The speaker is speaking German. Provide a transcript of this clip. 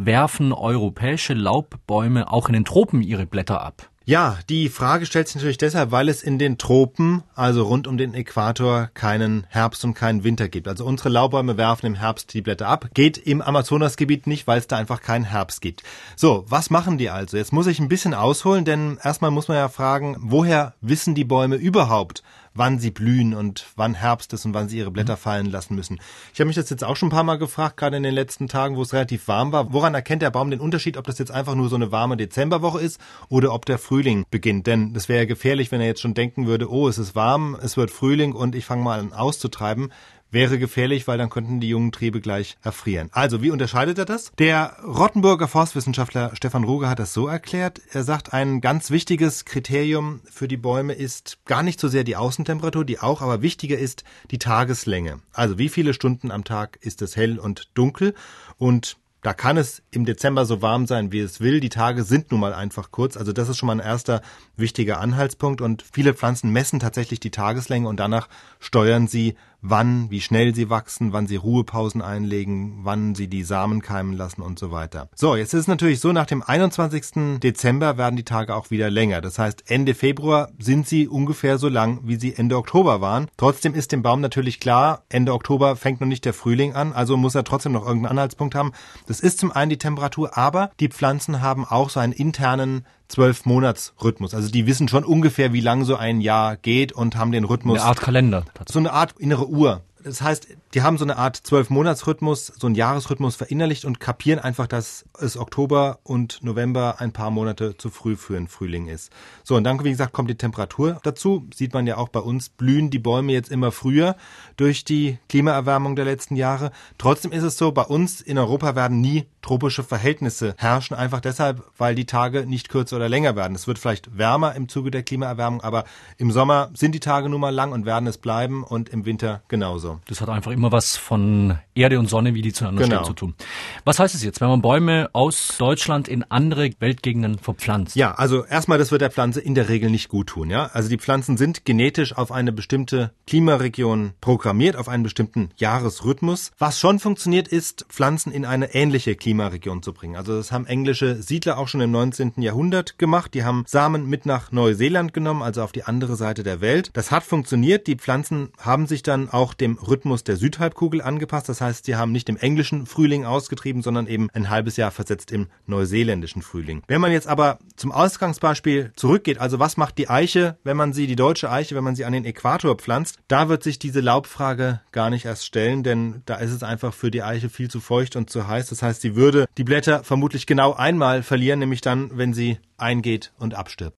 werfen europäische Laubbäume auch in den Tropen ihre Blätter ab? Ja, die Frage stellt sich natürlich deshalb, weil es in den Tropen, also rund um den Äquator, keinen Herbst und keinen Winter gibt. Also unsere Laubbäume werfen im Herbst die Blätter ab. Geht im Amazonasgebiet nicht, weil es da einfach keinen Herbst gibt. So, was machen die also? Jetzt muss ich ein bisschen ausholen, denn erstmal muss man ja fragen, woher wissen die Bäume überhaupt, wann sie blühen und wann Herbst ist und wann sie ihre Blätter mhm. fallen lassen müssen. Ich habe mich das jetzt auch schon ein paar Mal gefragt, gerade in den letzten Tagen, wo es relativ warm war. Woran erkennt der Baum den Unterschied, ob das jetzt einfach nur so eine warme Dezemberwoche ist oder ob der Frühling beginnt? Denn das wäre ja gefährlich, wenn er jetzt schon denken würde, oh, es ist warm, es wird Frühling und ich fange mal an auszutreiben wäre gefährlich, weil dann könnten die jungen Triebe gleich erfrieren. Also, wie unterscheidet er das? Der Rottenburger Forstwissenschaftler Stefan Ruge hat das so erklärt. Er sagt, ein ganz wichtiges Kriterium für die Bäume ist gar nicht so sehr die Außentemperatur, die auch, aber wichtiger ist die Tageslänge. Also, wie viele Stunden am Tag ist es hell und dunkel? Und da kann es im Dezember so warm sein, wie es will. Die Tage sind nun mal einfach kurz. Also das ist schon mal ein erster wichtiger Anhaltspunkt. Und viele Pflanzen messen tatsächlich die Tageslänge und danach steuern sie, wann, wie schnell sie wachsen, wann sie Ruhepausen einlegen, wann sie die Samen keimen lassen und so weiter. So, jetzt ist es natürlich so, nach dem 21. Dezember werden die Tage auch wieder länger. Das heißt, Ende Februar sind sie ungefähr so lang, wie sie Ende Oktober waren. Trotzdem ist dem Baum natürlich klar, Ende Oktober fängt noch nicht der Frühling an, also muss er trotzdem noch irgendeinen Anhaltspunkt haben. Das ist zum einen die Temperatur, aber die Pflanzen haben auch so einen internen zwölf Monats Rhythmus. Also die wissen schon ungefähr, wie lang so ein Jahr geht und haben den Rhythmus. Eine Art Kalender. So eine Art innere Uhr. Das heißt, die haben so eine Art Zwölf-Monats-Rhythmus, so einen Jahresrhythmus verinnerlicht und kapieren einfach, dass es Oktober und November ein paar Monate zu früh für den Frühling ist. So, und dann, wie gesagt, kommt die Temperatur dazu. Sieht man ja auch bei uns, blühen die Bäume jetzt immer früher durch die Klimaerwärmung der letzten Jahre. Trotzdem ist es so, bei uns in Europa werden nie tropische Verhältnisse herrschen, einfach deshalb, weil die Tage nicht kürzer oder länger werden. Es wird vielleicht wärmer im Zuge der Klimaerwärmung, aber im Sommer sind die Tage nun mal lang und werden es bleiben und im Winter genauso. Das hat einfach immer was von Erde und Sonne, wie die zueinander genau. stehen, zu tun. Was heißt es jetzt, wenn man Bäume aus Deutschland in andere Weltgegenden verpflanzt? Ja, also erstmal, das wird der Pflanze in der Regel nicht gut tun. Ja, also die Pflanzen sind genetisch auf eine bestimmte Klimaregion programmiert, auf einen bestimmten Jahresrhythmus. Was schon funktioniert, ist Pflanzen in eine ähnliche Klimaregion zu bringen. Also das haben englische Siedler auch schon im 19. Jahrhundert gemacht. Die haben Samen mit nach Neuseeland genommen, also auf die andere Seite der Welt. Das hat funktioniert. Die Pflanzen haben sich dann auch dem Rhythmus der Südhalbkugel angepasst. Das heißt, sie haben nicht im englischen Frühling ausgetrieben, sondern eben ein halbes Jahr versetzt im neuseeländischen Frühling. Wenn man jetzt aber zum Ausgangsbeispiel zurückgeht, also was macht die Eiche, wenn man sie, die deutsche Eiche, wenn man sie an den Äquator pflanzt, da wird sich diese Laubfrage gar nicht erst stellen, denn da ist es einfach für die Eiche viel zu feucht und zu heiß. Das heißt, sie würde die Blätter vermutlich genau einmal verlieren, nämlich dann, wenn sie eingeht und abstirbt.